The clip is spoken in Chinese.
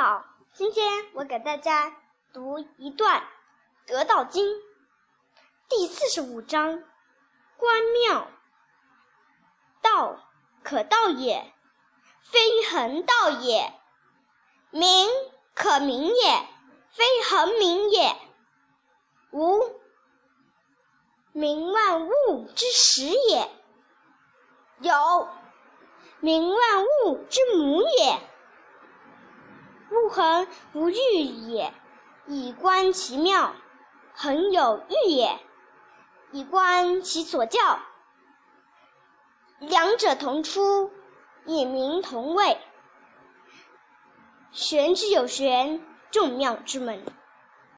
好，今天我给大家读一段《得道经》第四十五章：观妙。道可道也，非恒道也；名可名也，非恒名也。无名，万物之始也；有名，万物之母也。无恒无欲也，以观其妙；恒有欲也，以观其所教。两者同出，以名同谓。玄之有玄，众妙之门。